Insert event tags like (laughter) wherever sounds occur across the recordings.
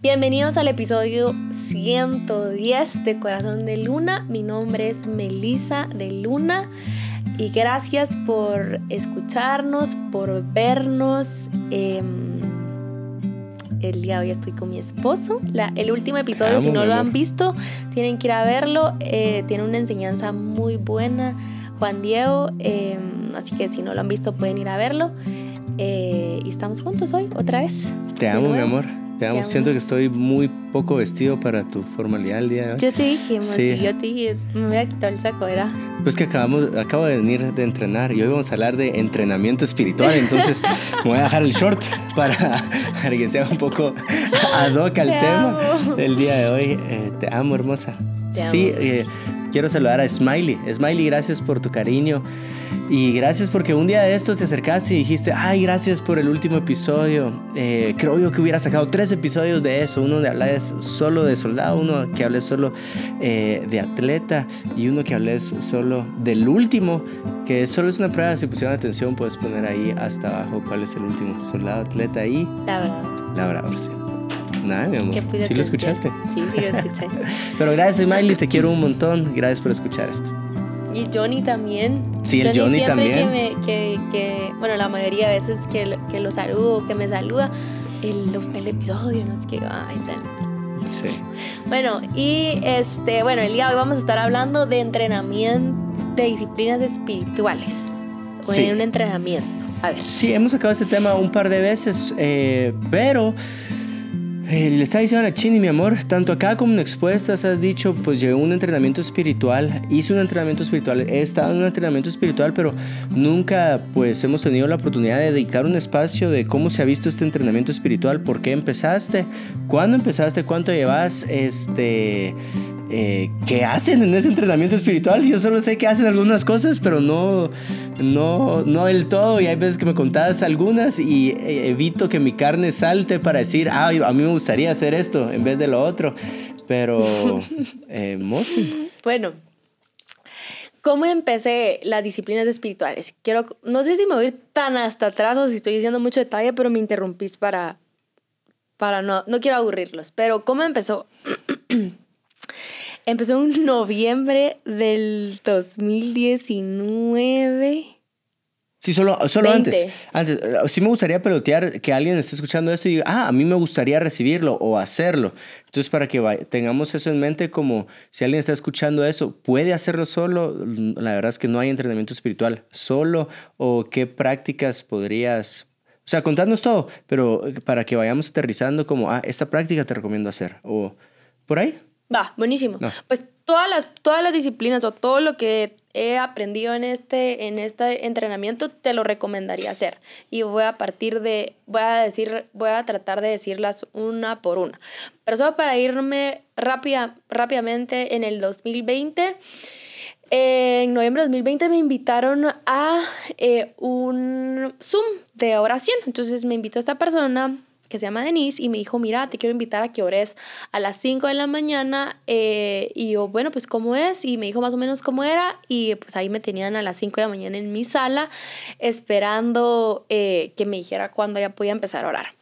Bienvenidos al episodio 110 de Corazón de Luna. Mi nombre es Melisa de Luna y gracias por escucharnos, por vernos. Em, el día de hoy estoy con mi esposo. el último episodio, si no lo han visto, tienen que ir a verlo. Eh, tiene una enseñanza muy buena, Juan Diego. Em, así que si no lo han visto, pueden ir a verlo. Eh, y estamos juntos hoy, otra vez. Te amo, mi amor. Te amo. Siento que estoy muy poco vestido para tu formalidad el día de hoy. Yo te dije, sí. yo te dije, me voy a quitar el saco, ¿verdad? Pues que acabamos, acabo de venir de entrenar y hoy vamos a hablar de entrenamiento espiritual, entonces (laughs) me voy a dejar el short (laughs) para, que sea un poco ad hoc al tema del día de hoy. Eh, te amo, hermosa. sí, eh, quiero saludar a Smiley. Smiley, gracias por tu cariño. Y gracias porque un día de estos te acercaste y dijiste, ay, gracias por el último episodio. Eh, creo yo que hubiera sacado tres episodios de eso. Uno de hables solo de soldado, uno que hables solo eh, de atleta y uno que hables solo del último, que solo es una prueba. Si pusieron atención, puedes poner ahí hasta abajo cuál es el último. Soldado, atleta y... Labrador. Labrador, sí. Nada, mi amor. ¿Sí lo escuchaste? Sí, sí lo escuché. (laughs) Pero gracias, Miley, te quiero un montón. Gracias por escuchar esto. Y Johnny también. Sí, el Johnny, también. Que, que, bueno, la mayoría de veces que, que lo saludo, que me saluda, el, el episodio, no sé qué, ay, tal. Sí. Bueno, y este, bueno, el día de hoy vamos a estar hablando de entrenamiento, de disciplinas espirituales. O sí. un entrenamiento. A ver. Sí, hemos sacado este tema un par de veces, eh, pero eh, le estaba diciendo a la Chini, mi amor, tanto acá como en expuestas has dicho, pues llevé un entrenamiento espiritual, hice un entrenamiento espiritual, he estado en un entrenamiento espiritual, pero nunca pues hemos tenido la oportunidad de dedicar un espacio de cómo se ha visto este entrenamiento espiritual, por qué empezaste, cuándo empezaste, cuánto llevas, este, eh, qué hacen en ese entrenamiento espiritual. Yo solo sé que hacen algunas cosas, pero no, no, no del todo. Y hay veces que me contabas algunas y eh, evito que mi carne salte para decir, ah, a mí me gustaría hacer esto en vez de lo otro. Pero, (laughs) eh, Bueno, ¿Cómo empecé las disciplinas espirituales? Quiero, no sé si me voy a ir tan hasta atrás o si estoy diciendo mucho detalle, pero me interrumpís para, para no, no quiero aburrirlos. Pero ¿cómo empezó? (clears throat) Empezó en (laughs) noviembre del 2019. Sí, solo, solo antes. Antes, sí me gustaría pelotear que alguien esté escuchando esto y diga, ah, a mí me gustaría recibirlo o hacerlo. Entonces, para que tengamos eso en mente, como si alguien está escuchando eso, ¿puede hacerlo solo? La verdad es que no hay entrenamiento espiritual solo o qué prácticas podrías... O sea, contarnos todo, pero para que vayamos aterrizando como, ah, esta práctica te recomiendo hacer o por ahí. Va, buenísimo. Pues todas las, todas las disciplinas o todo lo que he aprendido en este, en este entrenamiento te lo recomendaría hacer. Y voy a partir de, voy a decir, voy a tratar de decirlas una por una. Pero solo para irme rápida, rápidamente en el 2020. en noviembre de 2020 me invitaron a eh, un Zoom de oración. Entonces me invitó esta persona que se llama Denise y me dijo, mira, te quiero invitar a que ores a las 5 de la mañana. Eh, y yo, bueno, pues cómo es. Y me dijo más o menos cómo era. Y pues ahí me tenían a las 5 de la mañana en mi sala esperando eh, que me dijera cuándo ya podía empezar a orar.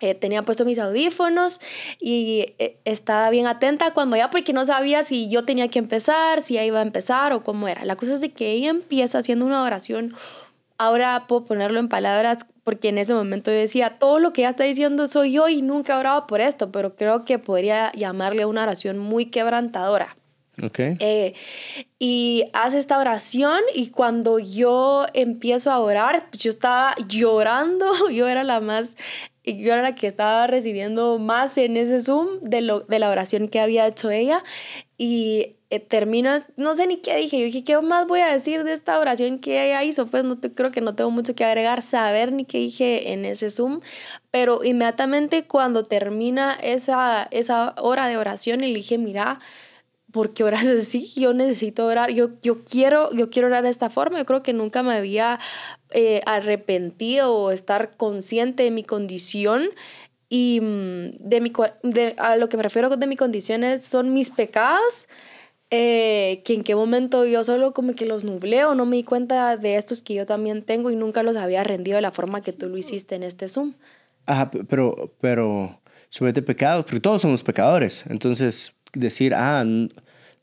Eh, tenía puesto mis audífonos y estaba bien atenta cuando ya, porque no sabía si yo tenía que empezar, si ya iba a empezar o cómo era. La cosa es de que ella empieza haciendo una oración ahora puedo ponerlo en palabras porque en ese momento yo decía, todo lo que ella está diciendo soy yo y nunca he orado por esto, pero creo que podría llamarle una oración muy quebrantadora. Okay. Eh, y hace esta oración y cuando yo empiezo a orar, pues yo estaba llorando, (laughs) yo era la más, yo era la que estaba recibiendo más en ese Zoom de, lo, de la oración que había hecho ella y eh, termino, no sé ni qué dije, yo dije, ¿qué más voy a decir de esta oración que ella hizo? Pues no te, creo que no tengo mucho que agregar, saber ni qué dije en ese Zoom, pero inmediatamente cuando termina esa, esa hora de oración, le dije, mira, ¿por qué oras así? Yo necesito orar, yo, yo, quiero, yo quiero orar de esta forma, yo creo que nunca me había eh, arrepentido o estar consciente de mi condición y mm, de, mi, de a lo que me refiero de mi condición son mis pecados eh, que en qué momento yo solo como que los nublé o no me di cuenta de estos que yo también tengo y nunca los había rendido de la forma que tú lo hiciste en este Zoom. Ajá, pero, pero sobre este pecado, porque todos somos pecadores. Entonces, decir, ah,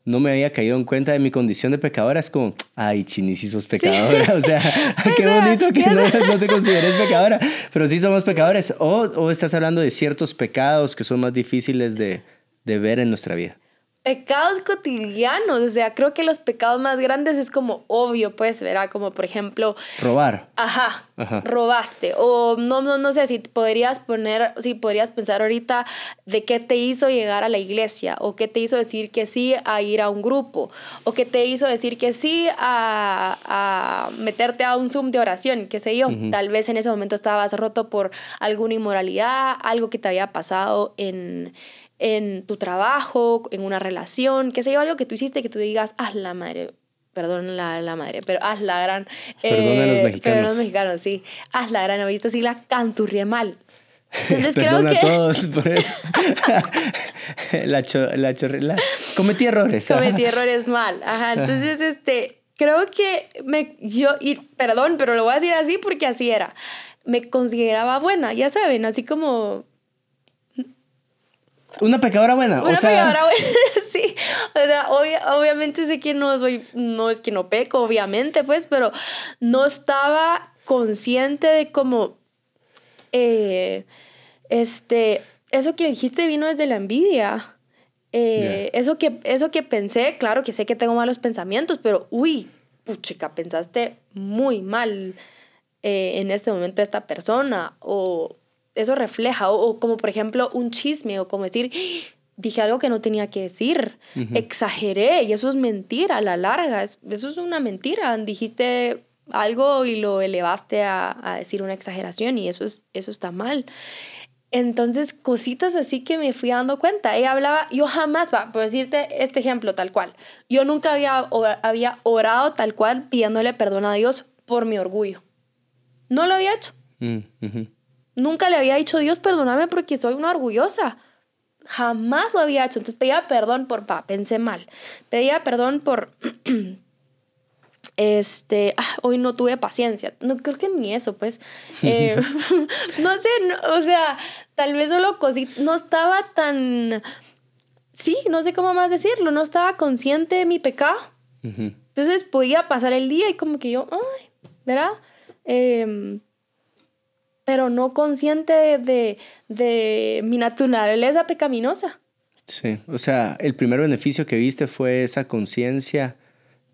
no me había caído en cuenta de mi condición de pecadora, es como, ay, chinis, si sos pecadora. O sea, (laughs) (laughs) qué bonito que no, no, te consideres pecadora, pero sí somos pecadores. O, o, estás hablando de ciertos pecados que son más difíciles de, de ver en nuestra vida pecados cotidianos, o sea, creo que los pecados más grandes es como obvio, pues, verá, como por ejemplo... Robar. Ajá, robaste. O no, no, no sé, si podrías poner, si podrías pensar ahorita de qué te hizo llegar a la iglesia, o qué te hizo decir que sí a ir a un grupo, o qué te hizo decir que sí a, a meterte a un Zoom de oración, qué sé yo. Tal vez en ese momento estabas roto por alguna inmoralidad, algo que te había pasado en en tu trabajo, en una relación, que sea algo que tú hiciste que tú digas, haz la madre, perdón la, la madre, pero haz la gran... Perdón a los mexicanos. Perdón a los mexicanos, sí. Haz la gran, ahorita sí la canturrié mal. Entonces (laughs) creo que... a todos por eso. (laughs) la, cho, la, la Cometí errores. Cometí (laughs) errores mal. Ajá, entonces, este, creo que me, yo, y perdón, pero lo voy a decir así porque así era. Me consideraba buena, ya saben, así como una pecadora buena. Una pecadora buena, (laughs) sí. O sea, obviamente sé que no soy, no es que no peco, obviamente, pues, pero no estaba consciente de cómo, eh, este, eso que dijiste vino desde la envidia. Eh, eso, que, eso que pensé, claro que sé que tengo malos pensamientos, pero uy, puchica, pensaste muy mal eh, en este momento esta persona o eso refleja, o, como por ejemplo un chisme, o como decir, dije algo que no tenía que decir, exageré, y eso es mentira a la larga, eso es una mentira, dijiste algo y lo elevaste a, decir una exageración y eso, es, eso está mal. Entonces, cositas así que me fui dando cuenta. Ella hablaba, yo jamás, va, por decirte este ejemplo tal cual, yo nunca había, había orado tal cual pidiéndole perdón a Dios por mi orgullo. No lo había hecho. Mm, Nunca le había dicho, Dios, perdóname porque soy una orgullosa. Jamás lo había hecho. Entonces pedía perdón por, pa, pensé mal. Pedía perdón por, (clears throat) este, ah, hoy no tuve paciencia. No creo que ni eso, pues. (laughs) Eh, (laughs) no sé, o sea, tal vez solo cosita, no estaba tan, sí, no sé cómo más decirlo, no estaba consciente de mi pecado. Entonces podía pasar el día y como que yo, ay, ¿verdad? Eh, pero no consciente de, de mi naturaleza pecaminosa. Sí, o sea, el primer beneficio que viste fue esa conciencia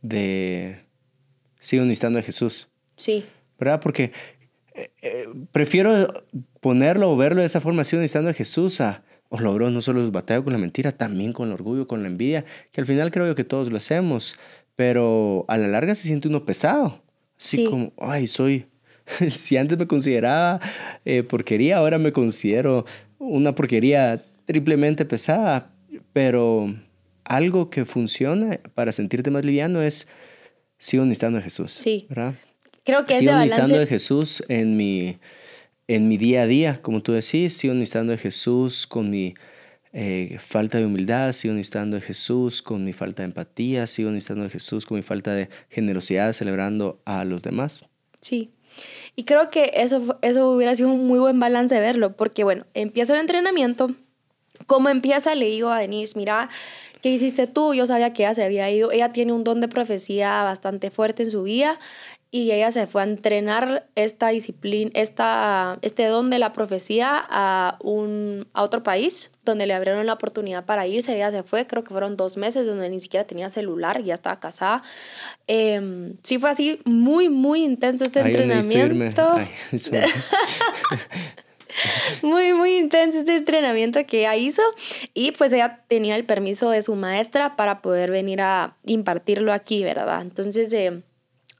de sigo necesitando a Jesús. Sí. ¿Verdad? Porque eh, eh, prefiero ponerlo o verlo de esa forma, sigo necesitando a Jesús, a, os logró no solo batalla con la mentira, también con el orgullo, con la envidia, que al final creo que todos lo hacemos, pero a la larga se siente uno pesado. Así como, ay, soy, (laughs) si antes me consideraba eh, porquería, ahora me considero una porquería triplemente pesada, pero algo que funciona para sentirte más liviano es sigo necesitando a Jesús. Sí. ¿verdad? Creo que sigo necesitando de Jesús en mi, en mi día a día, como tú decís, sigo necesitando de Jesús con mi eh, falta de humildad, sigo necesitando de Jesús con mi falta de empatía, sigo necesitando de Jesús con mi falta de generosidad celebrando a los demás. Sí, y creo que eso, eso hubiera sido un muy buen balance de verlo, porque bueno, empiezo el entrenamiento. ¿Cómo empieza? Le digo a Denise, mira, ¿qué hiciste tú? Yo sabía que ella se había ido. Ella tiene un don de profecía bastante fuerte en su vida y ella se fue a entrenar esta disciplina, esta, este don de la profecía a, un, a otro país donde le abrieron la oportunidad para irse. Ella se fue, creo que fueron dos meses donde ni siquiera tenía celular, ya estaba casada. Eh, sí fue así muy, muy intenso este entrenamiento. (laughs) (laughs) muy, muy intenso este entrenamiento que ella hizo y pues ella tenía el permiso de su maestra para poder venir a impartirlo aquí, ¿verdad? Entonces... Eh,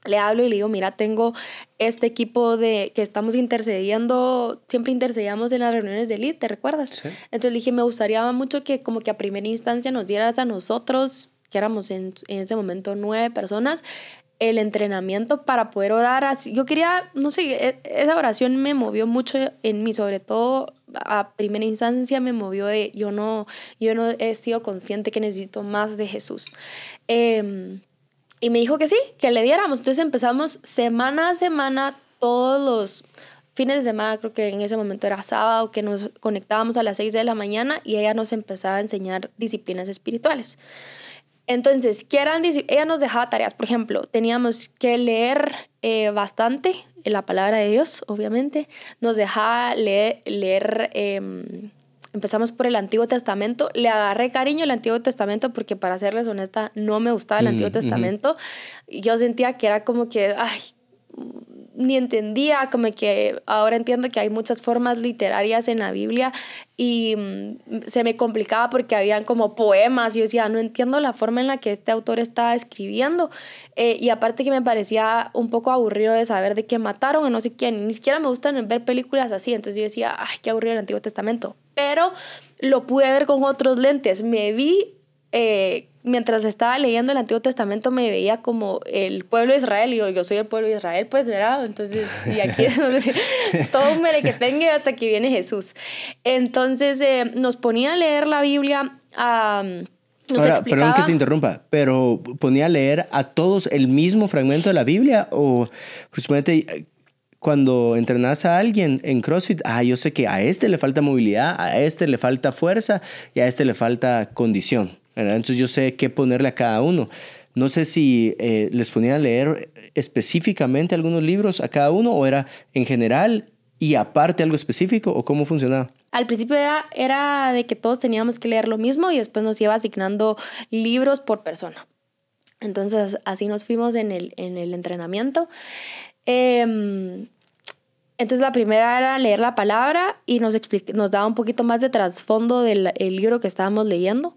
le hablo y le digo, mira, tengo este equipo de que estamos intercediendo, siempre intercedíamos en las reuniones de elite, ¿te recuerdas? Entonces le dije, me gustaría mucho que como que a primera instancia nos dieras a nosotros, que éramos en, en ese momento nueve personas, el entrenamiento para poder orar así. Yo quería, no sé, e, esa oración me movió mucho en mí, sobre todo a primera instancia me movió de yo no, yo no he sido consciente que necesito más de Jesús. Eh, y me dijo que sí, que le diéramos. Entonces empezamos semana a semana todos los fines de semana, creo que en ese momento era sábado, que nos conectábamos a las 6 de la mañana y ella nos empezaba a enseñar disciplinas espirituales. Entonces, ¿qué eran? Ella nos dejaba tareas, por ejemplo, teníamos que leer eh, bastante la palabra de Dios, obviamente, nos dejaba leer, leer em, empezamos por el Antiguo Testamento, le agarré cariño al Antiguo Testamento porque para serles honesta, no me gustaba el Antiguo Testamento, yo sentía que era como que, ay, ni entendía, como que ahora entiendo que hay muchas formas literarias en la Biblia y mm, se me complicaba porque habían como poemas. Y yo decía, no entiendo la forma en la que este autor está escribiendo eh, y aparte que me parecía un poco aburrido de saber de qué mataron o no sé quién, ni siquiera me gustan ver películas así, entonces yo decía, ay, qué aburrido el Antiguo Testamento, pero lo pude ver con otros lentes, me vi... Eh, mientras estaba leyendo el Antiguo Testamento me veía como el pueblo de Israel y yo, yo soy el pueblo de Israel, pues, ¿verdad? Entonces, y aquí es donde (laughs) todo un tenga hasta que viene Jesús. Entonces, eh, nos ponía a leer la Biblia. a Ahora, perdón que te interrumpa, pero ponía a leer a todos el mismo fragmento de la Biblia o, supuestamente, cuando entrenas a alguien en CrossFit, ah, yo sé que a este le falta movilidad, a este le falta fuerza y a este le falta condición. Entonces yo sé qué ponerle a cada uno. No sé si eh, les ponía a leer específicamente algunos libros a cada uno o era en general y aparte algo específico o cómo funcionaba. Al principio era, era de que todos teníamos que leer lo mismo y después nos iba asignando libros por persona. Entonces así nos fuimos en el, en el entrenamiento. Em, entonces la primera era leer la palabra y nos, nos daba un poquito más de trasfondo del libro que estábamos leyendo.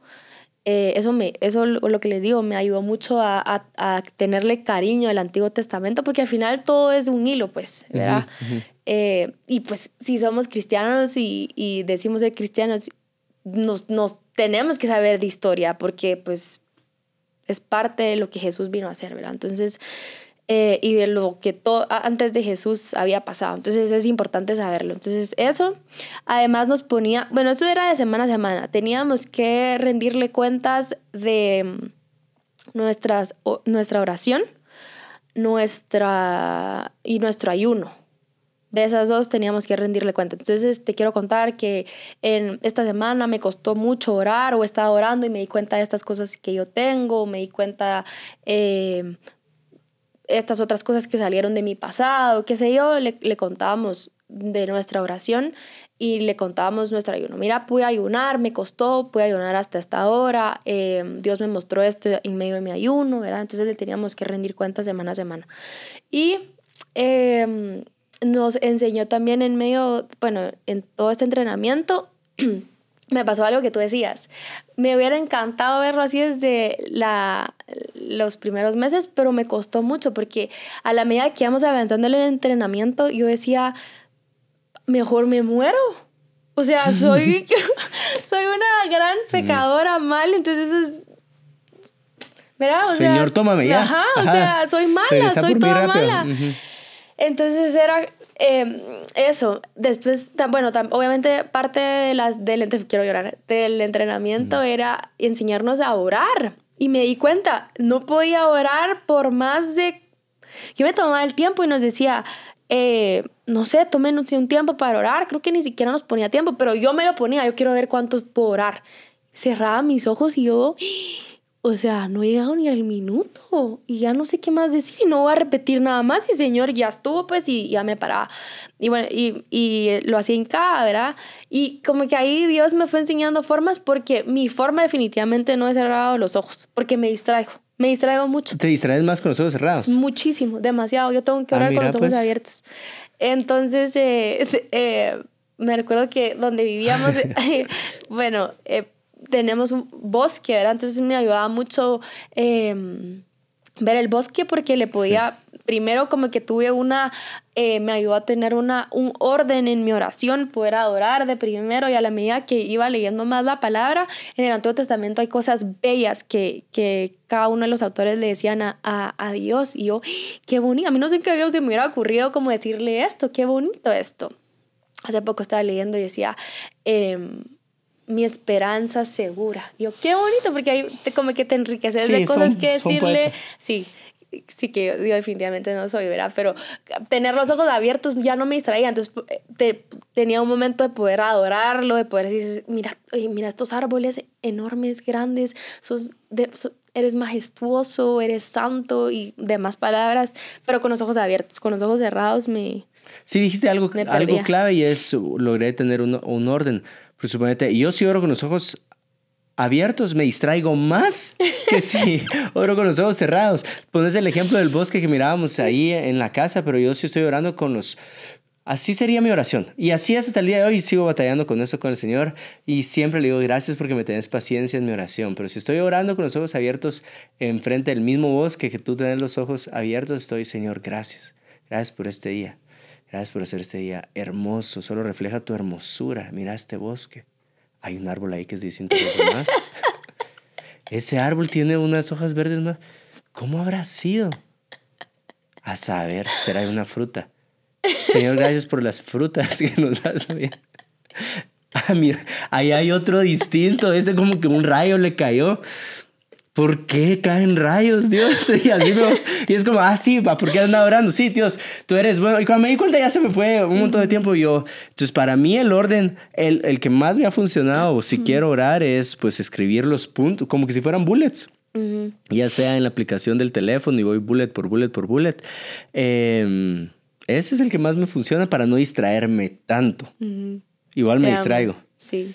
Eh, eso, me, eso lo que les digo, me ayudó mucho a, a, tenerle cariño al Antiguo Testamento, porque al final todo es un hilo, pues, ¿verdad? Eh, y pues si somos cristianos y, y decimos de cristianos, nos, nos, tenemos que saber de historia, porque pues es parte de lo que Jesús vino a hacer, ¿verdad? Entonces, eh, y de lo que todo antes de Jesús había pasado. Entonces es importante saberlo. Entonces eso, además nos ponía, bueno, esto era de semana a semana, teníamos que rendirle cuentas de mm, nuestras, nuestra oración nuestra, y nuestro ayuno. De esas dos teníamos que rendirle cuenta. Entonces te quiero contar que en esta semana me costó mucho orar o estaba orando y me di cuenta de estas cosas que yo tengo, me di cuenta eh, estas otras cosas que salieron de mi pasado, qué sé yo, le, le contábamos de nuestra oración y le contábamos nuestro ayuno. Mira, pude ayunar, me costó, pude ayunar hasta esta hora, em, Dios me mostró esto en medio de mi ayuno, ¿verdad? Entonces le teníamos que rendir cuentas semana a semana. Y em, nos enseñó también en medio, bueno, en todo este entrenamiento, (clears throat) me pasó algo que tú decías. Me hubiera encantado verlo así desde la, los primeros meses, pero me costó mucho porque a la medida que íbamos avanzando el entrenamiento, yo decía, mejor me muero. O sea, (laughs) soy, (laughs) soy una gran pecadora mal, entonces pues, ¿verdad? Señor, tómame ya. Ajá, o sea, soy mala, soy toda mala. Entonces era Em, eso, después, bueno, obviamente parte de las, del, quiero llorar, del entrenamiento era enseñarnos a orar. Y me di cuenta, no podía orar por más de... Yo me tomaba el tiempo y nos decía, eh, no sé, tómenos un tiempo para orar. Creo que ni siquiera nos ponía tiempo, pero yo me lo ponía, yo quiero ver cuántos puedo orar. Cerraba mis ojos y yo o sea, no he llegado ni al minuto y ya no sé qué más decir y no voy a repetir nada más y señor ya estuvo pues y ya me paraba. Y bueno, y, y lo hacía en cada, ¿verdad? Y como que ahí Dios me fue enseñando formas porque mi forma definitivamente no es cerrado los ojos, porque me distraigo. Me distraigo mucho. ¿Te distraes más con los ojos cerrados? Muchísimo, demasiado. Yo tengo que ah, orar con los ojos pues. abiertos. Entonces, eh, (laughs) eh, me recuerdo que donde vivíamos, (laughs) bueno, eh, tenemos un bosque, ¿verdad? Entonces me ayudaba mucho em, ver el bosque porque le podía, primero como que tuve una, eh, me ayudó a tener una, un orden en mi oración, poder adorar de primero y a la medida que iba leyendo más la palabra, en el Antiguo Testamento hay cosas bellas que, que cada uno de los autores le decían a, a, Dios y yo, qué bonito, a mí no sé qué Dios se me hubiera ocurrido como decirle esto, qué bonito esto. Hace poco estaba leyendo y decía, eh, mi esperanza segura. Digo, qué bonito, porque ahí te, como que te enriqueces de cosas que decirle. Sí, sí que yo, definitivamente no soy, ¿verdad? Pero tener los ojos abiertos ya no me distraía, entonces te, tenía un momento de poder adorarlo, de poder decir, mira, mira estos árboles enormes, grandes, sos eres majestuoso, eres santo y demás palabras, pero con los ojos abiertos, con los ojos cerrados me... Sí, dijiste algo, algo clave y es, logré tener un, un orden. Pero suponete, yo si oro con los ojos abiertos me distraigo más que si (laughs) oro con los ojos cerrados. Pones el ejemplo del bosque que mirábamos ahí en la casa, pero yo sí estoy orando con los... Así sería mi oración. Y así es hasta el día de hoy. Sigo batallando con eso con el Señor. Y siempre le digo gracias porque me tenés paciencia en mi oración. Pero si estoy orando con los ojos abiertos enfrente del mismo bosque que tú tenés los ojos abiertos, estoy, Señor, gracias. Gracias por este día. Gracias por hacer este día hermoso. Solo refleja tu hermosura. Mira este bosque hay un árbol ahí que es distinto de los demás. (laughs) Ese árbol tiene unas hojas verdes más. ¿Cómo habrá sido? A saber, será una fruta. Señor, gracias por las frutas que nos das. Ah, mira, ahí hay otro distinto. Ese como que un rayo le cayó. ¿Por qué caen rayos, Dios? (laughs) Y, así y es como, ah, sí, ¿por qué anda orando? Sí, Dios, tú eres bueno. Y cuando me di cuenta ya se me fue un montón de tiempo. yo, entonces para mí el orden, el, el que más me ha funcionado, si quiero orar, es pues escribir los puntos, como que si fueran bullets. Ya sea en la aplicación del teléfono y voy bullet por bullet por bullet. Em, ese es el que más me funciona para no distraerme tanto. Igual me distraigo. Sí.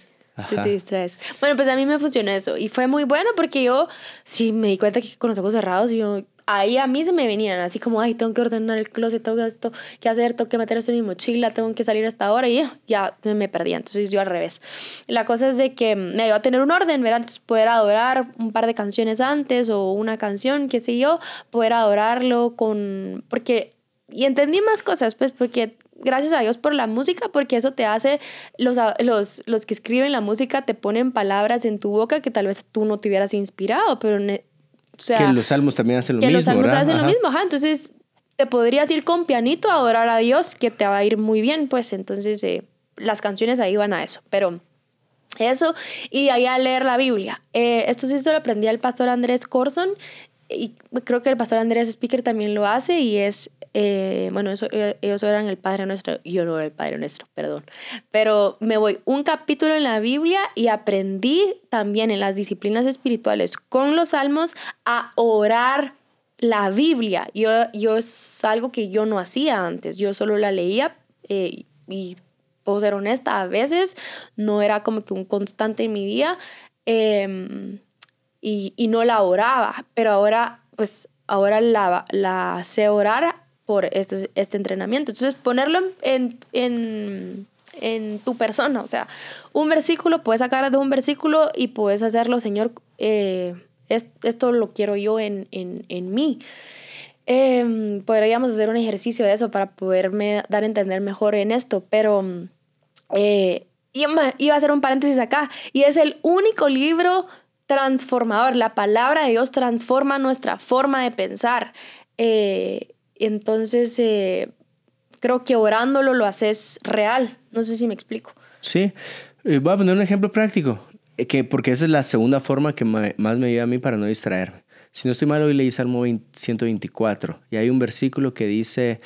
Tú te distraes. Bueno, pues a mí me funcionó eso. Y fue muy bueno porque yo sí me di cuenta que con los ojos cerrados yo ahí a mí se me venían así como, ay, tengo que ordenar el closet, tengo esto que hacer, tengo que meter esto en mi mochila, tengo que salir hasta ahora y ya, me perdía. Entonces yo al revés. La cosa es de que me iba a tener un orden, ¿verdad? Entonces poder adorar un par de canciones antes o una canción, qué sé yo, poder adorarlo con, porque, y entendí más cosas, pues, porque gracias a Dios por la música, porque eso te hace, los, los, los que escriben la música te ponen palabras en tu boca que tal vez tú no te hubieras inspirado, pero... o sea, que los salmos también hacen lo mismo. Que los salmos hacen lo mismo, ajá. Entonces, te podrías ir con pianito a adorar a Dios, que te va a ir muy bien, pues entonces eh, las canciones ahí van a eso, pero eso, y de ahí a leer la Biblia. Eh, esto sí se lo aprendí al pastor Andrés Corson, y creo que el pastor Andrés Speaker también lo hace, y es eh, bueno, eso, eh, ellos eran el Padre Nuestro, yo no era el Padre Nuestro, perdón. Pero me voy un capítulo en la Biblia y aprendí también en las disciplinas espirituales con los salmos a orar la Biblia. Yo, yo es algo que yo no hacía antes, yo solo la leía eh, y puedo ser honesta, a veces no era como que un constante en mi vida em, y, y, no la oraba, pero ahora pues ahora la, la sé orar por este, este entrenamiento. Entonces, ponerlo en, en, en, tu persona, o sea, un versículo, puedes sacar de un versículo y puedes hacerlo, Señor, eh, esto lo quiero yo en, en mí. Eh, podríamos hacer un ejercicio de eso para poderme dar a entender mejor en esto, pero eh, iba a hacer un paréntesis acá, y es el único libro transformador. La palabra de Dios transforma nuestra forma de pensar. Eh, entonces, eh, creo que orándolo lo haces real. No sé si me explico. Sí, eh, voy a poner un ejemplo práctico, eh, que, porque esa es la segunda forma que más me ayuda a mí para no distraerme. Si no estoy mal, hoy leí Salmo 124 y hay un versículo que dice,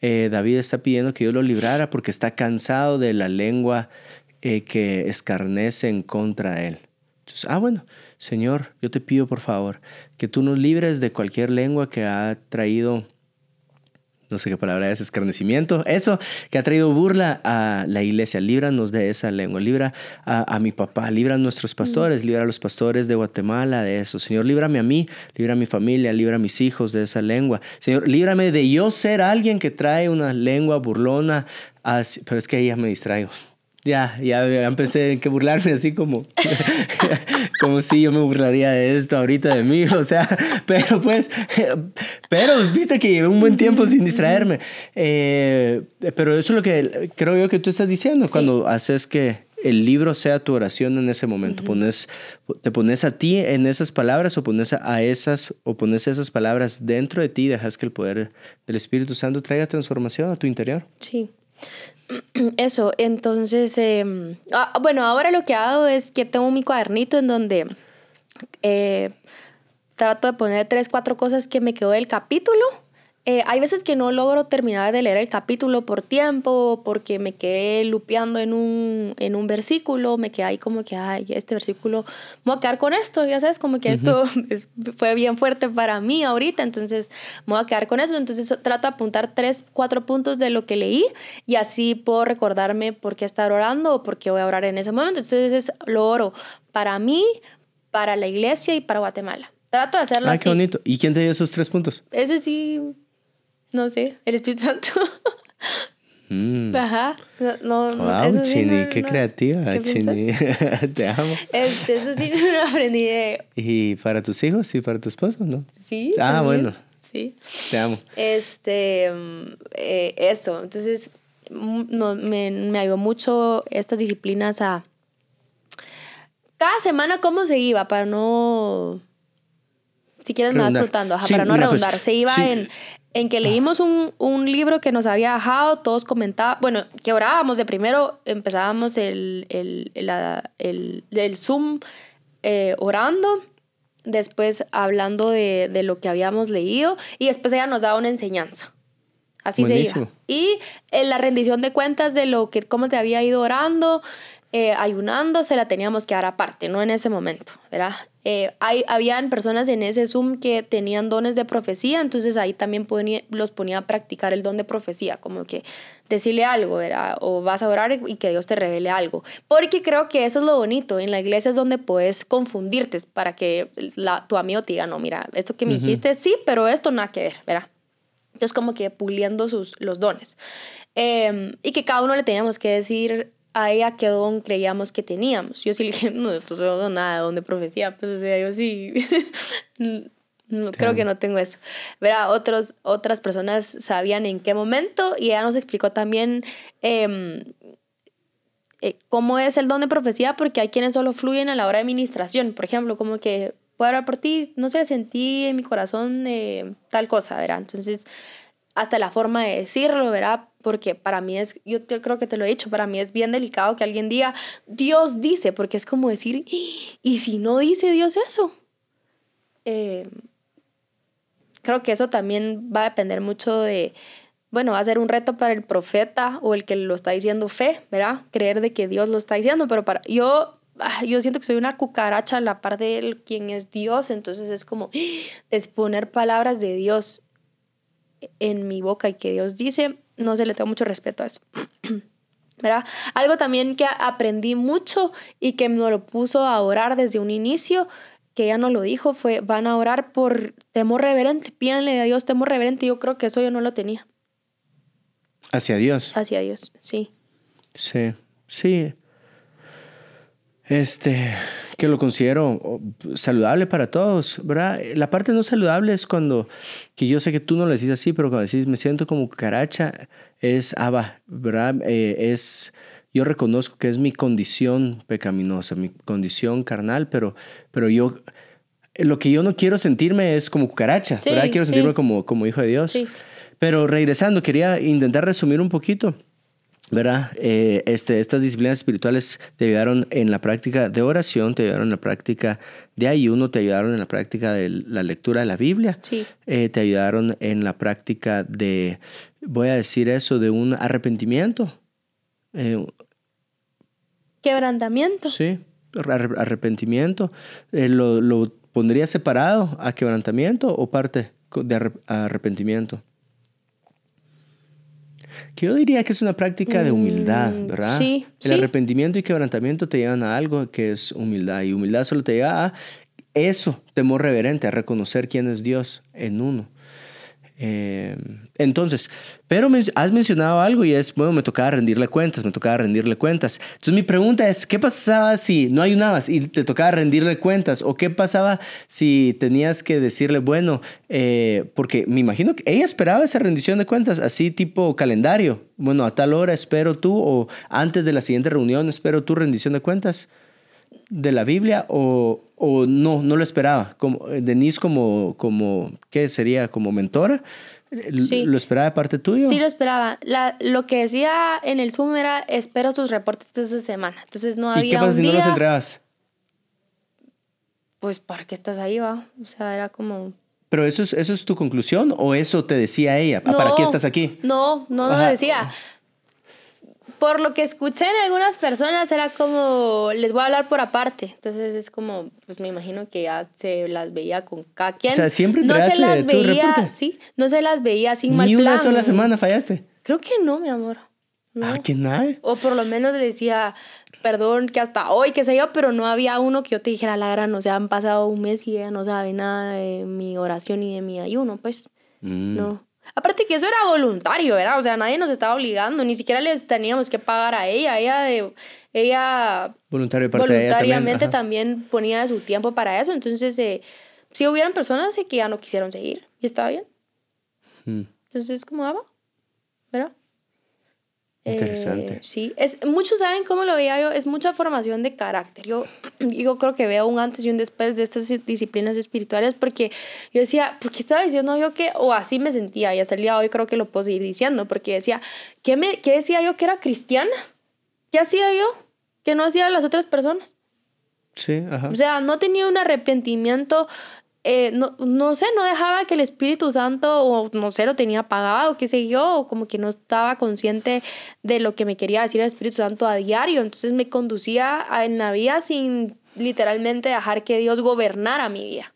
David está pidiendo que Dios lo librara porque está cansado de la lengua que escarnece en contra de él. Entonces, ah, bueno, Señor, yo te pido por favor que tú nos libres de cualquier lengua que ha traído no sé qué palabra es, escarnecimiento, eso que ha traído burla a la iglesia, líbranos de esa lengua, libra a, mi papá, libra a nuestros pastores, libra a los pastores de Guatemala de eso, Señor, líbrame a mí, libra a mi familia, libra a mis hijos de esa lengua, Señor, líbrame de yo ser alguien que trae una lengua burlona, pero es que ahí ya me distraigo. Ya, ya, empecé a burlarme así como, (laughs) como si yo me burlaría de esto ahorita de mí, o sea, pero pues, pero viste que llevé un buen tiempo sin distraerme. Eh, pero eso es lo que creo yo que tú estás diciendo cuando haces que el libro sea tu oración en ese momento. pones, te pones a ti en esas palabras o pones a esas, o pones esas palabras dentro de ti y dejas que el poder del Espíritu Santo traiga transformación a tu interior. Sí. (clears throat) Eso, entonces, ah, bueno, ahora lo que hago es que tengo mi cuadernito en donde eh, trato de poner tres, cuatro cosas que me quedó del capítulo eh, hay veces que no logro terminar de leer el capítulo por tiempo, porque me quedé lupeando en un, en un versículo, me quedé ahí como que, ay, este versículo, voy a quedar con esto, ya sabes, como que esto (laughs) fue bien fuerte para mí ahorita, entonces me voy a quedar con eso. Entonces trato de apuntar tres, cuatro puntos de lo que leí y así puedo recordarme por qué estar orando o por qué voy a orar en ese momento. Entonces lo oro para mí, para la iglesia y para Guatemala. Trato de hacerlo ah, así. qué bonito. ¿Y quién te dio esos tres puntos? Ese sí, no sé, el Espíritu Santo. Mm. Ajá. No, no, wow, eso sí, Chini, qué creativa, Chini. (laughs) Te amo. Este, eso sí (laughs) no lo aprendí de... ¿Y para tus hijos y para tu esposo, no? Sí. Ah, bueno. Sí. Te amo. Este, eh, eso. Entonces, mm, no, me, me ayudó mucho estas disciplinas a... Cada semana cómo se iba para no si quieres me vas preguntando, para no pues, redundar. se iba en, en que leímos un, un, libro que nos había dejado, todos comentaban, bueno, que orábamos de primero, empezábamos el, el, el, el Zoom eh, orando, después hablando de, de, lo que habíamos leído y después ella nos daba una enseñanza. Así se iba. Y en la rendición de cuentas de lo que, cómo te había ido orando, eh, ayunando, se la teníamos que dar aparte, no en ese momento, ¿verdad? Eh, hay, habían personas en ese Zoom que tenían dones de profecía, entonces ahí también los ponía a practicar el don de profecía, como que decirle algo, ¿verdad? O vas a orar y que Dios te revele algo. Porque creo que eso es lo bonito, en la iglesia es donde puedes confundirte para que la, tu amigo te diga, no, mira, esto que me dijiste sí, pero esto nada que ver, ¿verdad? Entonces como que puliendo sus, los dones. Em, y que cada uno le teníamos que decir a ella qué don creíamos que teníamos. Yo sí le dije, (laughs) no, entonces no nada de don de profecía, pues o sea, yo sí, (laughs) no, creo que no tengo eso. Verá, otros, otras personas sabían en qué momento y ella nos explicó también em, eh, cómo es el don de profecía, porque hay quienes solo fluyen a la hora de administración, por ejemplo, como que puedo hablar por ti, no sé, sentí en mi corazón eh, tal cosa, ¿verdad? Entonces, hasta la forma de decirlo, ¿verdad? Porque para mí es, yo creo que te lo he dicho, para mí es bien delicado que alguien diga, Dios dice, porque es como decir, ¿y si no dice Dios eso? Eh, creo que eso también va a depender mucho de, bueno, va a ser un reto para el profeta o el que lo está diciendo fe, ¿verdad? Creer de que Dios lo está diciendo, pero para yo ah, yo siento que soy una cucaracha a la par de él, quien es Dios, entonces es como (gasps) exponer palabras de Dios en mi boca y que Dios dice, no se le tengo mucho respeto a eso. (clears throat) ¿verdad? Algo también que aprendí mucho y que me lo puso a orar desde un inicio, que ella no lo dijo, fue, van a orar por temor reverente, pídanle a Dios temor reverente. Yo creo que eso yo no lo tenía. Hacia Dios. Hacia Dios, sí. Sí, sí. Este, que lo considero saludable para todos, ¿verdad? La parte no saludable es cuando, que yo sé que tú no lo decís así, pero cuando decís me siento como caracha, es, ah, ¿verdad? Eh, es, yo reconozco que es mi condición pecaminosa, mi condición carnal, pero, pero yo, lo que yo no quiero sentirme es como cucaracha, ¿verdad? Quiero sentirme como, como hijo de Dios. Pero regresando, quería intentar resumir un poquito. ¿Verdad? Eh, este, estas disciplinas espirituales te ayudaron en la práctica de oración, te ayudaron en la práctica de ayuno, te ayudaron en la práctica de la lectura de la Biblia, sí. Eh, te ayudaron en la práctica de, voy a decir eso, de un arrepentimiento. Eh, Quebrantamiento. Sí, arrepentimiento. ¿lo, ¿Lo pondría separado a quebrantamiento o parte de arrepentimiento? Que yo diría que es una práctica de humildad, mm, ¿verdad? Sí. El arrepentimiento y quebrantamiento te llevan a algo que es humildad y humildad solo te lleva a eso, temor reverente, a reconocer quién es Dios en uno. Eh, entonces, pero me, has mencionado algo y es, bueno, me tocaba rendirle cuentas, me tocaba rendirle cuentas. Entonces mi pregunta es, ¿qué pasaba si no ayunabas y te tocaba rendirle cuentas? ¿O qué pasaba si tenías que decirle, bueno, eh, porque me imagino que ella esperaba esa rendición de cuentas, así tipo calendario, bueno, a tal hora espero tú o antes de la siguiente reunión espero tu rendición de cuentas de la Biblia o, o no, no lo esperaba? Como, eh, Denise como, como, ¿qué sería? Como mentora. ¿Lo esperaba de parte tuya? Sí, lo esperaba. La, lo que decía en el Zoom era, espero sus reportes de esta semana. Entonces no había ¿Y qué pasa si no los entregas? pues, ¿para qué estás ahí, va? O sea, era como... ¿Pero eso es, eso es tu conclusión o eso te decía ella? ¿Para qué estás aquí? No, no lo decía. Por lo que escuché en algunas personas era como, les voy a hablar por aparte. Entonces es como, pues me imagino que ya se las veía con cada quien. O sea, siempre no se las veía, sí, no se las veía sin mal Ni plan. una sola semana fallaste. Creo que no, mi amor. Ah, qué nada. O por lo menos le decía, perdón, que hasta hoy, qué sé yo, pero no había uno que yo te dijera, la gran, o sea, han pasado un mes y ella no sabe nada de mi oración y de mi ayuno, pues. Mm. No. Aparte que eso era voluntario, ¿verdad? O sea, nadie nos estaba obligando, ni siquiera le teníamos que pagar a ella. Ella, de, ella Voluntario de parte voluntariamente de ella también, también, ponía su tiempo para eso. Entonces, eh, si hubieran personas que ya no quisieron seguir, y estaba bien. Mm. Entonces, ¿cómo va? Interesante. Eh, sí, es, muchos saben cómo lo veía yo, es mucha formación de carácter. Yo, yo creo que veo un antes y un después de estas disciplinas espirituales porque yo decía, ¿por qué estaba diciendo yo que, o así me sentía, y hasta el día de hoy creo que lo puedo seguir diciendo, porque decía, ¿qué, me, qué decía yo que era cristiana? ¿Qué hacía yo que no hacía las otras personas? Sí, ajá. O sea, no tenía un arrepentimiento eh, no, no sé, no dejaba que el Espíritu Santo, o no sé, lo tenía apagado, qué sé yo, o como que no estaba consciente de lo que me quería decir el Espíritu Santo a diario. Entonces me conducía a- en la vida sin literalmente dejar que Dios gobernara mi vida.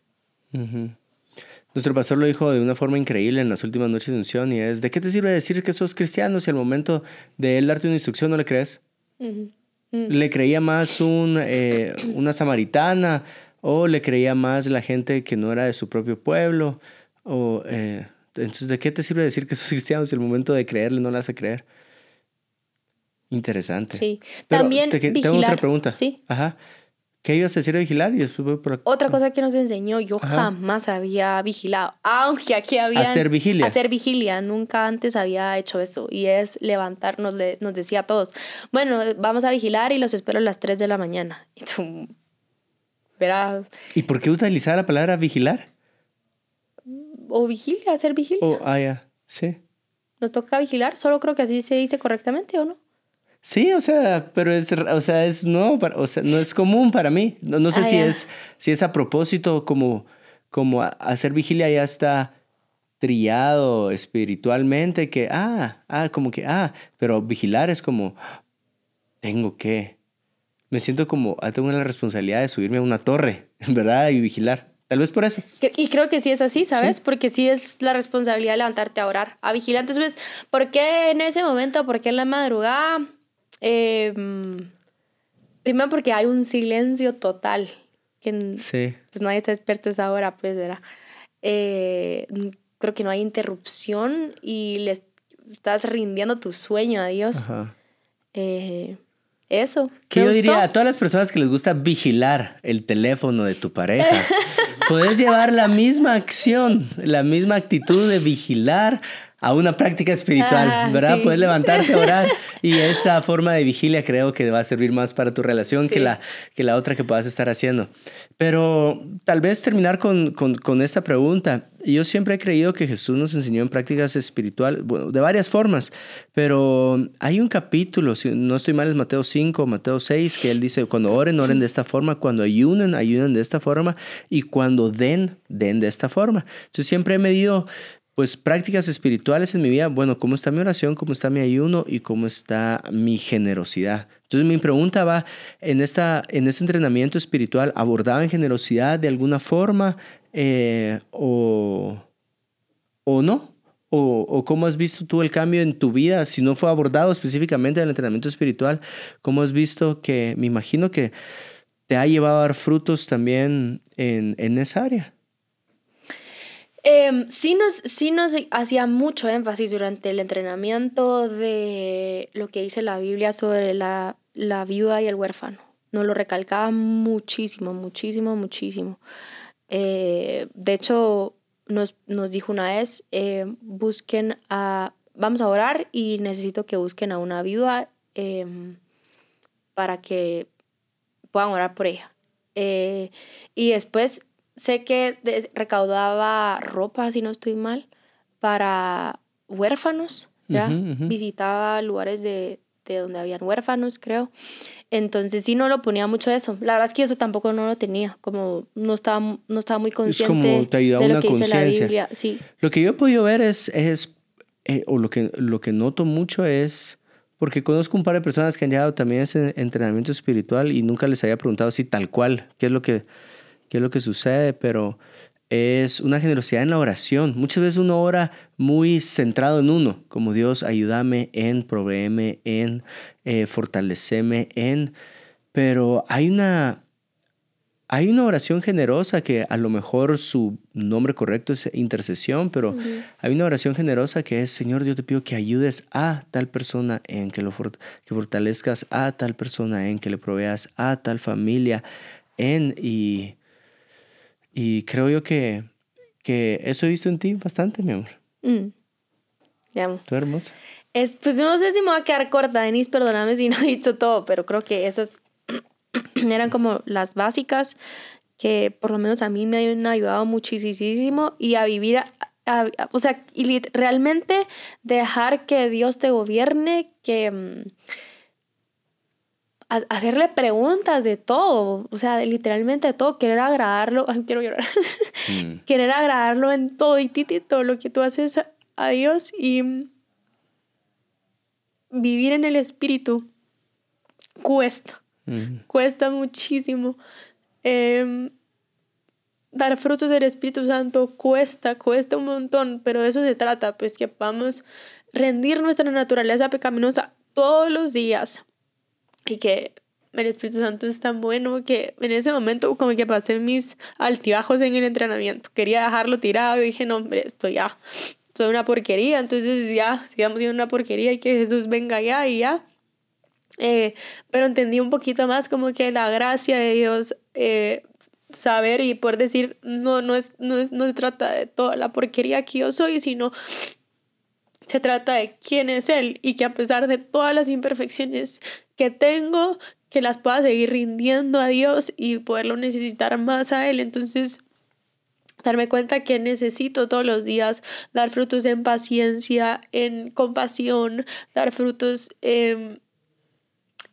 Nuestro pastor lo dijo de una forma increíble en las últimas noches de unción y es, ¿de qué te sirve decir que sos cristiano si al momento de él darte una instrucción no le crees? ¿Le creía más un, eh, una samaritana o le creía más la gente que no era de su propio pueblo? O, eh, entonces, ¿de qué te sirve decir que sos (laughs) cristiano si al momento de creerle no le a creer? Interesante. Sí. Pero También te tengo otra pregunta. Sí. Ajá. ¿Qué ibas a decir de vigilar? Y después voy por la- Otra cosa que nos enseñó, yo Ajá. jamás había vigilado, aunque aquí había... Hacer vigilia. Hacer vigilia, nunca antes había hecho eso. Y es levantarnos, le- nos decía a todos, bueno, vamos a vigilar y los espero a las 3 de la mañana. Y tú, ¿Y por qué utilizar la palabra vigilar? o vigilia, hacer vigilia. Oh, ah, ya. Sí. Nos toca vigilar, solo creo que así se dice correctamente, ¿o no? Sí, o sea, pero es, o sea, es nuevo, para- o sea, no es común para mí. No, no sé Ah, si es, si es a propósito como, como hacer vigilia ya está trillado espiritualmente, que, ah, ah, como que, ah, pero vigilar es como, tengo que, me siento como, ah, tengo la responsabilidad de subirme a una torre, (laughs) ¿verdad? Y vigilar. Tal vez por eso. Y creo que sí es así, ¿sabes? Sí. Porque sí es la responsabilidad de levantarte a orar, a vigilar. Entonces, pues, ¿por qué en ese momento? ¿Por qué en la madrugada? Eh, mm, primero porque hay un silencio total. Que Sí. pues nadie está experto a esa hora, pues, ¿verdad? Eh, creo que no hay interrupción y le estás rindiendo tu sueño a Dios. Ajá. Eh, eso. Que ¿Me yo gustó? diría a todas las personas que les gusta vigilar el teléfono de tu pareja, (laughs) puedes llevar la misma acción, la misma actitud de vigilar a una práctica espiritual, Ajá, ¿verdad? sí. Puedes levantarte a orar (laughs) y esa forma de vigilia creo que va a servir más para tu relación que, la, que la otra que puedas estar haciendo. Pero tal vez terminar con, con, con esta pregunta. Yo siempre he creído que Jesús nos enseñó en prácticas espirituales, bueno, de varias formas, pero hay un capítulo, si no estoy mal, es Mateo 5, Mateo 6, que él dice, cuando oren, oren de esta forma, cuando ayunen, ayunen de esta forma, y cuando den, den de esta forma. Yo siempre he medido pues prácticas espirituales en mi vida, bueno, ¿cómo está mi oración? ¿Cómo está mi ayuno? ¿Y cómo está mi generosidad? Entonces mi pregunta va, en, esta, en este entrenamiento espiritual, ¿abordaban generosidad de alguna forma eh, o, o no? O, ¿O cómo has visto tú el cambio en tu vida? Si no fue abordado específicamente en el entrenamiento espiritual, ¿cómo has visto que, me imagino que te ha llevado a dar frutos también en, en esa área? Em, sí, nos, sí nos hacía mucho énfasis durante el entrenamiento de lo que dice la Biblia sobre la, la viuda y el huérfano. Nos lo recalcaba muchísimo, muchísimo, muchísimo. Eh, de hecho, nos, nos dijo una vez, eh, busquen a, vamos a orar y necesito que busquen a una viuda em, para que puedan orar por ella. Eh, y después sé que recaudaba ropa, si no estoy mal, para huérfanos, ¿ya? Visitaba lugares de, de donde habían huérfanos, creo. Entonces sí no lo ponía mucho eso. La verdad es que eso tampoco no lo tenía, como no estaba, no estaba muy consciente es como te ayuda de una lo que dice la. Biblia. Sí. Lo que yo he podido ver es, es eh, o lo que, lo que noto mucho es, porque conozco un par de personas que han llegado también a ese entrenamiento espiritual y nunca les había preguntado así tal cual, qué es lo que, qué es lo que sucede, pero es una generosidad en la oración. Muchas veces uno ora muy centrado en uno, como Dios, ayúdame en, proveeme en, eh, fortaleceme en, pero hay una, hay una oración generosa que a lo mejor su nombre correcto es intercesión, pero hay una oración generosa que es, Señor, yo te pido que ayudes a tal persona en, que, lo que fortalezcas a tal persona en, que le proveas a tal familia en, y, y creo yo que, que eso he visto en ti bastante, mi amor. Mm. Te amo. Tú hermosa. Es, pues no sé si me va a quedar corta, Denis, perdóname si (laughs) no he dicho todo, pero creo que esas (clears throat) eran como las básicas que por lo menos a mí me han ayudado muchísimo y a vivir, a- a- a- o sea, y realmente dejar que Dios te gobierne, que mm, a- hacerle preguntas de todo, o sea, de literalmente de todo, querer agradarlo, (laughs) ay, quiero llorar, Mm. querer agradarlo en todo y titi, todo lo que tú haces a, Dios y vivir en el espíritu cuesta Mm. cuesta muchísimo. Em, dar frutos del Espíritu Santo cuesta, cuesta un montón, pero de eso se trata, pues que podamos rendir nuestra naturaleza pecaminosa todos los días y que el Espíritu Santo es tan bueno que en ese momento como que pasé mis altibajos en el entrenamiento. Quería dejarlo tirado y dije, no, hombre, esto ya, soy una porquería, entonces ya, sigamos siendo una porquería y que Jesús venga ya y ya. Eh, pero entendí un poquito más como que la gracia de Dios, eh, saber y poder decir, no, no, es, no, es, no se trata de toda la porquería que yo soy, sino se trata de quién es Él y que a pesar de todas las imperfecciones que tengo, que las pueda seguir rindiendo a Dios y poderlo necesitar más a Él. Entonces, darme cuenta que necesito todos los días dar frutos en paciencia, en compasión, dar frutos en,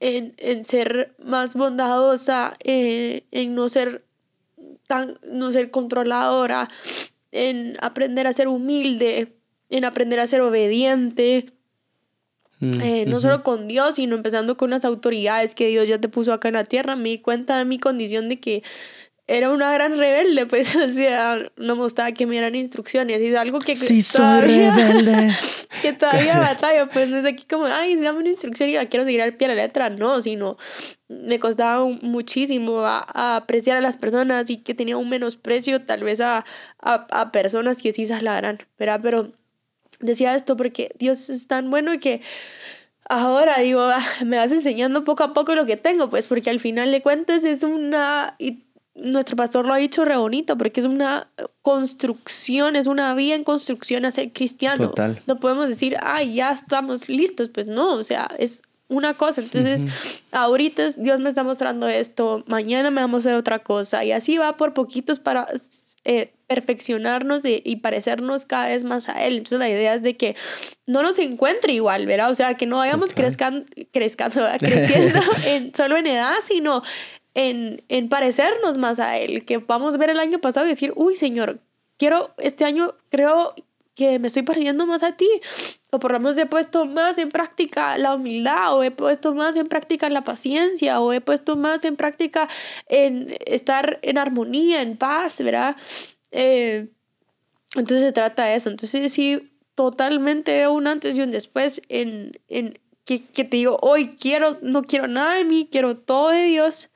en, en ser más bondadosa, en, en no ser tan, no ser controladora, en aprender a ser humilde, en aprender a ser obediente, Mm, eh, no ujú. solo con Dios, sino empezando con las autoridades que Dios ya te puso acá en la tierra. Me di cuenta de mi condición de que era una gran rebelde, (laughs) pues, o sea, no me gustaba que me dieran instrucciones. Y es algo que Sí, soy todavía, rebelde. (laughs) que todavía batalla, pues no es aquí como, ay, dame una instrucción y la quiero seguir al pie de la letra, no, sino me costaba muchísimo a, a apreciar a las personas y que tenía un menosprecio tal vez a, a, a personas que sí se la ¿verdad? Pero decía esto porque Dios es tan bueno que ahora digo, ah, me vas enseñando poco a poco lo que tengo, pues porque al final de cuentas es una, y nuestro pastor lo ha dicho re bonito, porque es una construcción, es una vía en construcción a ser cristiano. Total. No podemos decir, ay, ya estamos listos, pues no, o sea, es una cosa. Entonces, ahorita es- Dios me está mostrando esto, mañana me va a mostrar otra cosa, y así va por poquitos para eh, perfeccionarnos y, y parecernos cada vez más a Él. Entonces, la idea es de que no nos encuentre igual, ¿verdad? O sea, que no vayamos Total. crezcan, crezcando, (laughs) creciendo en, solo en edad, sino en, en parecernos más a Él. Que vamos a ver el año pasado y decir, uy, Señor, quiero, este año creo que me estoy pareciendo más a ti. O por lo menos he puesto más en práctica la humildad, o he puesto más en práctica la paciencia, o he puesto más en práctica en estar en armonía, en paz, ¿verdad? Eh, entonces se trata de eso. Entonces sí, totalmente veo un antes y un después en, en que, que te digo, hoy quiero, no quiero nada de mí, quiero todo de Dios,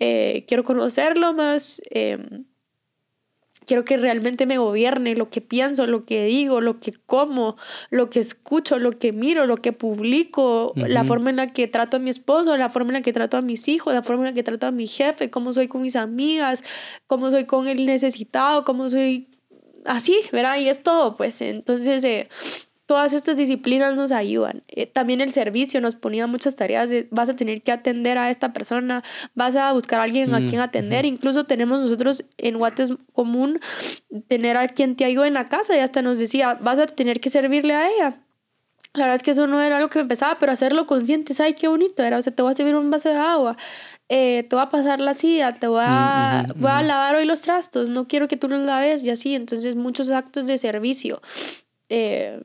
eh, quiero conocerlo más. eh, quiero que realmente me gobierne lo que pienso, lo que digo, lo que como, lo que escucho, lo que miro, lo que publico, la forma en la que trato a mi esposo, la forma en la que trato a mis hijos, la forma en la que trato a mi jefe, cómo soy con mis amigas, cómo soy con el necesitado, cómo soy así, ¿verdad? Y es todo, pues entonces eh, todas estas disciplinas nos ayudan. Eh, también el servicio nos ponía muchas tareas de vas a tener que atender a esta persona, vas a buscar a alguien a Mm, quien atender. Incluso tenemos nosotros en Guates común tener a quien te ayude en la casa y hasta nos decía, vas a tener que servirle a ella. La verdad es que eso no era algo que me empezaba, pero hacerlo consciente, ¿sabes qué bonito era? O sea, te voy a servir un vaso de agua, eh, te voy a pasar la silla, te voy a, voy a lavar hoy los trastos, no quiero que tú los laves y así. Entonces, muchos actos de servicio. Eh,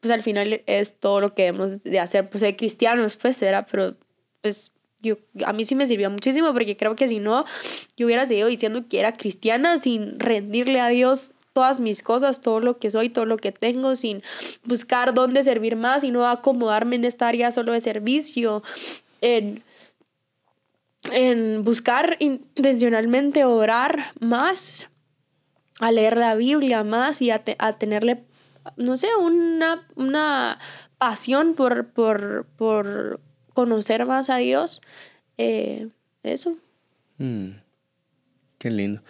pues al final es todo lo que debemos de hacer, pues ser cristianos, pues era, pero pues yo, a mí sí me sirvió muchísimo porque creo que si no, yo hubiera seguido diciendo que era cristiana sin rendirle a Dios todas mis cosas, todo lo que soy, todo lo que tengo, sin buscar dónde servir más y no acomodarme en esta área solo de servicio, en, en buscar intencionalmente orar más, a leer la Biblia más y a, a tenerle, no sé, una, una pasión por, por, por conocer más a Dios. Eh, eso. Mm, qué lindo.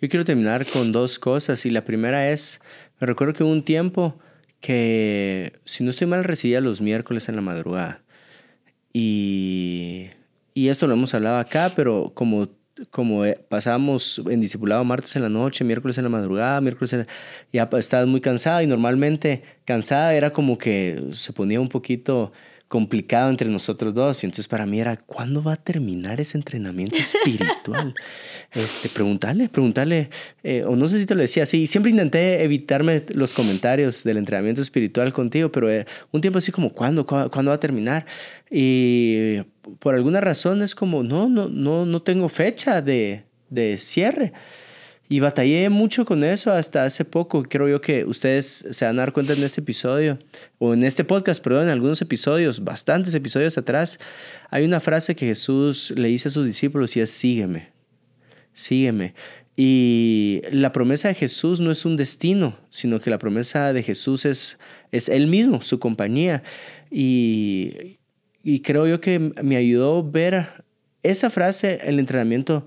Yo quiero terminar con dos cosas y la primera es, me recuerdo que hubo un tiempo que, si no estoy mal, residía los miércoles en la madrugada. Y, y esto lo hemos hablado acá, pero como como eh, pasamos en discipulado martes en la noche, miércoles en la madrugada, miércoles en ya estabas muy cansada y normalmente cansada era como que se ponía un poquito complicado entre nosotros dos. Y entonces para mí era, ¿cuándo va a terminar ese entrenamiento espiritual? (laughs) este, preguntarle, preguntarle, eh, o no sé si te lo decía así. Siempre intenté evitarme los comentarios del entrenamiento espiritual contigo, pero eh, un tiempo así como, ¿cuándo, ¿cuándo, va a terminar? Y por alguna razón es como, no, no, no, no tengo fecha de, de cierre. Y batallé mucho con eso hasta hace poco. Creo yo que ustedes se van a dar cuenta en este episodio, o en este podcast, perdón, en algunos episodios, bastantes episodios atrás, hay una frase que Jesús le dice a sus discípulos y es, sígueme, sígueme. Y la promesa de Jesús no es un destino, sino que la promesa de Jesús es, es Él mismo, su compañía. Y, y creo yo que me ayudó ver esa frase, el entrenamiento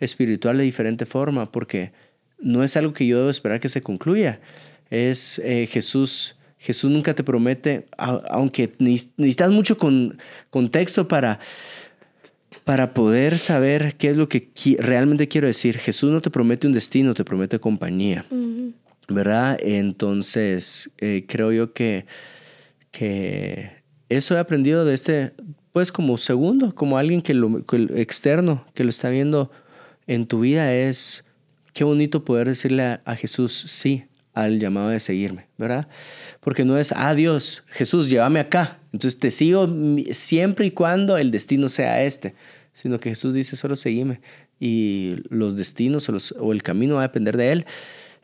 espiritual de diferente forma, porque no es algo que yo debo esperar que se concluya. Es eh, Jesús. Jesús nunca te promete, aunque necesitas mucho con, contexto para, para poder saber qué es lo que realmente quiero decir. Jesús no te promete un destino, te promete compañía. ¿Verdad? Entonces, eh, creo yo que, que eso he aprendido de este, pues como segundo, como alguien que lo que externo, que lo está viendo en tu vida es, qué bonito poder decirle a, Jesús sí al llamado de seguirme, ¿verdad? Porque no es, ah, Dios, Jesús, llévame acá. Entonces te sigo siempre y cuando el destino sea este, sino que Jesús dice, solo seguime. Y los destinos o, el camino va a depender de Él.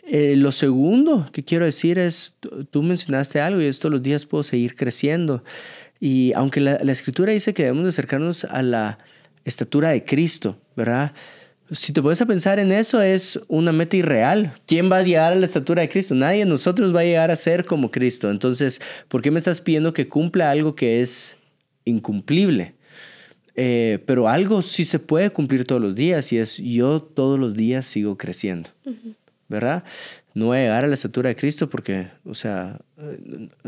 Eh, lo segundo que quiero decir es, tú mencionaste algo y esto los días puedo seguir creciendo. Y aunque la, la escritura dice que debemos de acercarnos a la estatura de Cristo, ¿verdad? Si te puedes a pensar en eso, es una meta irreal. ¿Quién va a llegar a la estatura de Cristo? Nadie de nosotros va a llegar a ser como Cristo. Entonces, ¿por qué me estás pidiendo que cumpla algo que es incumplible? Eh, pero algo sí se puede cumplir todos los días y es yo todos los días sigo creciendo, ¿verdad? No voy a llegar a la estatura de Cristo porque, o sea,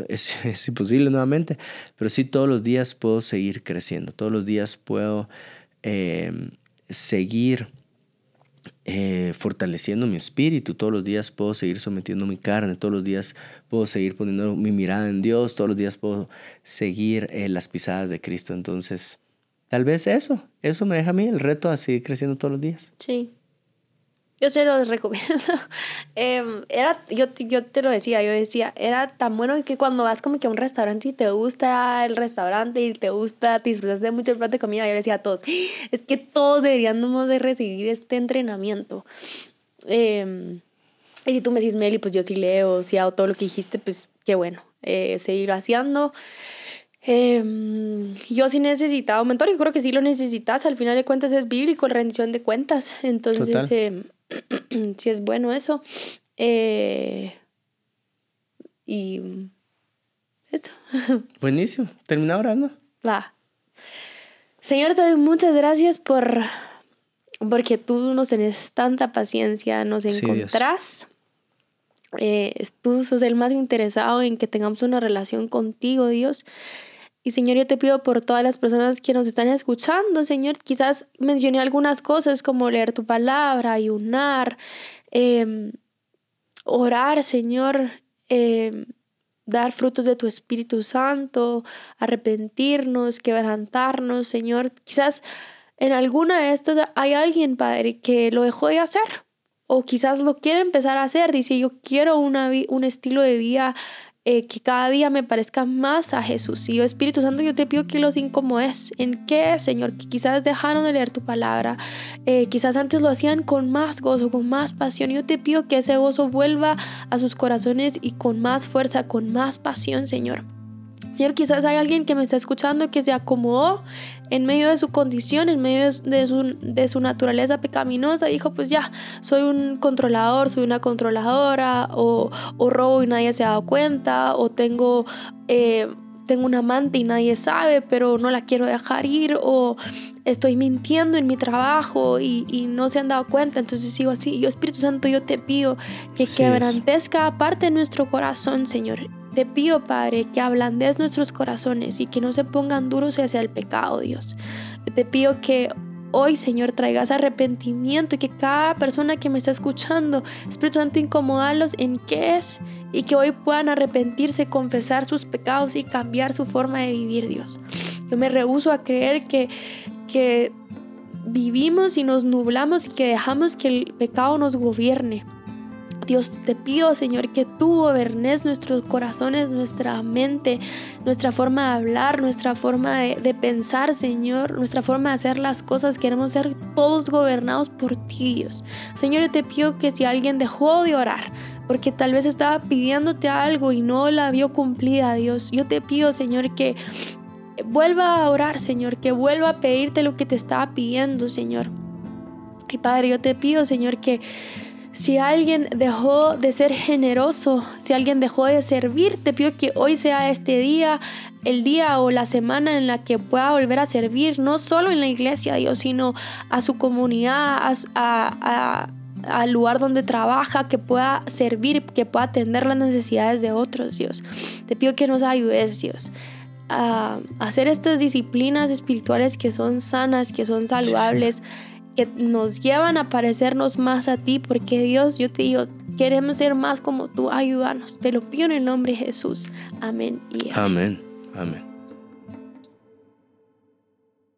es, es imposible nuevamente, pero sí todos los días puedo seguir creciendo, todos los días puedo eh, seguir eh, fortaleciendo mi espíritu. Todos los días puedo seguir sometiendo mi carne, todos los días puedo seguir poniendo mi mirada en Dios, todos los días puedo seguir eh, las pisadas de Cristo. Entonces, tal vez eso, eso me deja a mí el reto a seguir creciendo todos los días. Sí, yo se los recomiendo. (laughs) Em, era, yo, yo te lo decía, yo decía, era tan bueno que cuando vas como que a un restaurante y te gusta el restaurante y te gusta, te disfrutas de mucho el plato de comida, yo le decía a todos, es que todos deberíamos de recibir este entrenamiento. Em, y si tú me dices, Meli, pues yo sí leo, sí hago todo lo que dijiste, pues qué bueno, eh, seguir haciendo. Eh, yo sí necesitaba un mentor y creo que sí lo necesitas. Al final de cuentas es bíblico, rendición de cuentas. Entonces, eh, (clears throat) sí es bueno eso. Eh, y esto. (laughs) Buenísimo. Termina orando. Va. Señor, te doy muchas gracias por porque tú nos tenés tanta paciencia, nos encontrás. Eh, tú sos el más interesado en que tengamos una relación contigo, Dios. Y Señor, yo te pido por todas las personas que nos están escuchando, Señor, quizás mencioné algunas cosas como leer tu palabra, ayunar, em, orar, Señor, em, dar frutos de tu Espíritu Santo, arrepentirnos, quebrantarnos, Señor. Quizás en alguna de estas hay alguien, Padre, que lo dejó de hacer o quizás lo quiere empezar a hacer. Dice, yo quiero una, un estilo de vida eh, que cada día me parezca más a Jesús. Y yo, Espíritu Santo, yo te pido que los incomodes. ¿En qué, Señor? Que quizás dejaron de leer tu palabra. Eh, quizás antes lo hacían con más gozo, con más pasión. Yo te pido que ese gozo vuelva a sus corazones y con más fuerza, con más pasión, Señor. Señor, quizás hay alguien que me está escuchando que se acomodó en medio de su condición, en medio de su, de su naturaleza pecaminosa. Dijo, pues ya, soy un controlador, soy una controladora, o, o robo y nadie se ha dado cuenta, o tengo... Eh, tengo un amante y nadie sabe, pero no la quiero dejar ir, o estoy mintiendo en mi trabajo y, y no se han dado cuenta, entonces sigo así. Yo, Espíritu Santo, yo te pido que quebrantes cada parte de nuestro corazón, Señor, te pido, Padre, que ablandes nuestros corazones y que no se pongan duros hacia el pecado, Dios. Te pido que hoy, Señor, traigas arrepentimiento y que cada persona que me está escuchando, Espíritu Santo, incomodarlos en qué es y que hoy puedan arrepentirse, confesar sus pecados y cambiar su forma de vivir, Dios. Yo me rehuso a creer que, que vivimos y nos nublamos y que dejamos que el pecado nos gobierne. Dios, te pido, Señor, que tú gobernes nuestros corazones, nuestra mente, nuestra forma de hablar, nuestra forma de, pensar, Señor, nuestra forma de hacer las cosas. Queremos ser todos gobernados por ti, Dios. Señor, yo te pido que si alguien dejó de orar, porque tal vez estaba pidiéndote algo y no la vio cumplida, Dios, yo te pido, Señor, que vuelva a orar, Señor, que vuelva a pedirte lo que te estaba pidiendo, Señor. Y Padre, yo te pido, Señor, que si alguien dejó de ser generoso, si alguien dejó de servir, te pido que hoy sea este día, el día o la semana en la que pueda volver a servir, no solo en la iglesia, Dios, sino a su comunidad, al lugar donde trabaja, que pueda servir, que pueda atender las necesidades de otros, Dios. Te pido que nos ayudes, Dios a hacer estas disciplinas espirituales que son sanas, que son saludables que nos llevan a parecernos más a ti, porque Dios, yo te digo, queremos ser más como tú, ayúdanos. Te lo pido en el nombre de Jesús. Amén y amén. Amén. amén.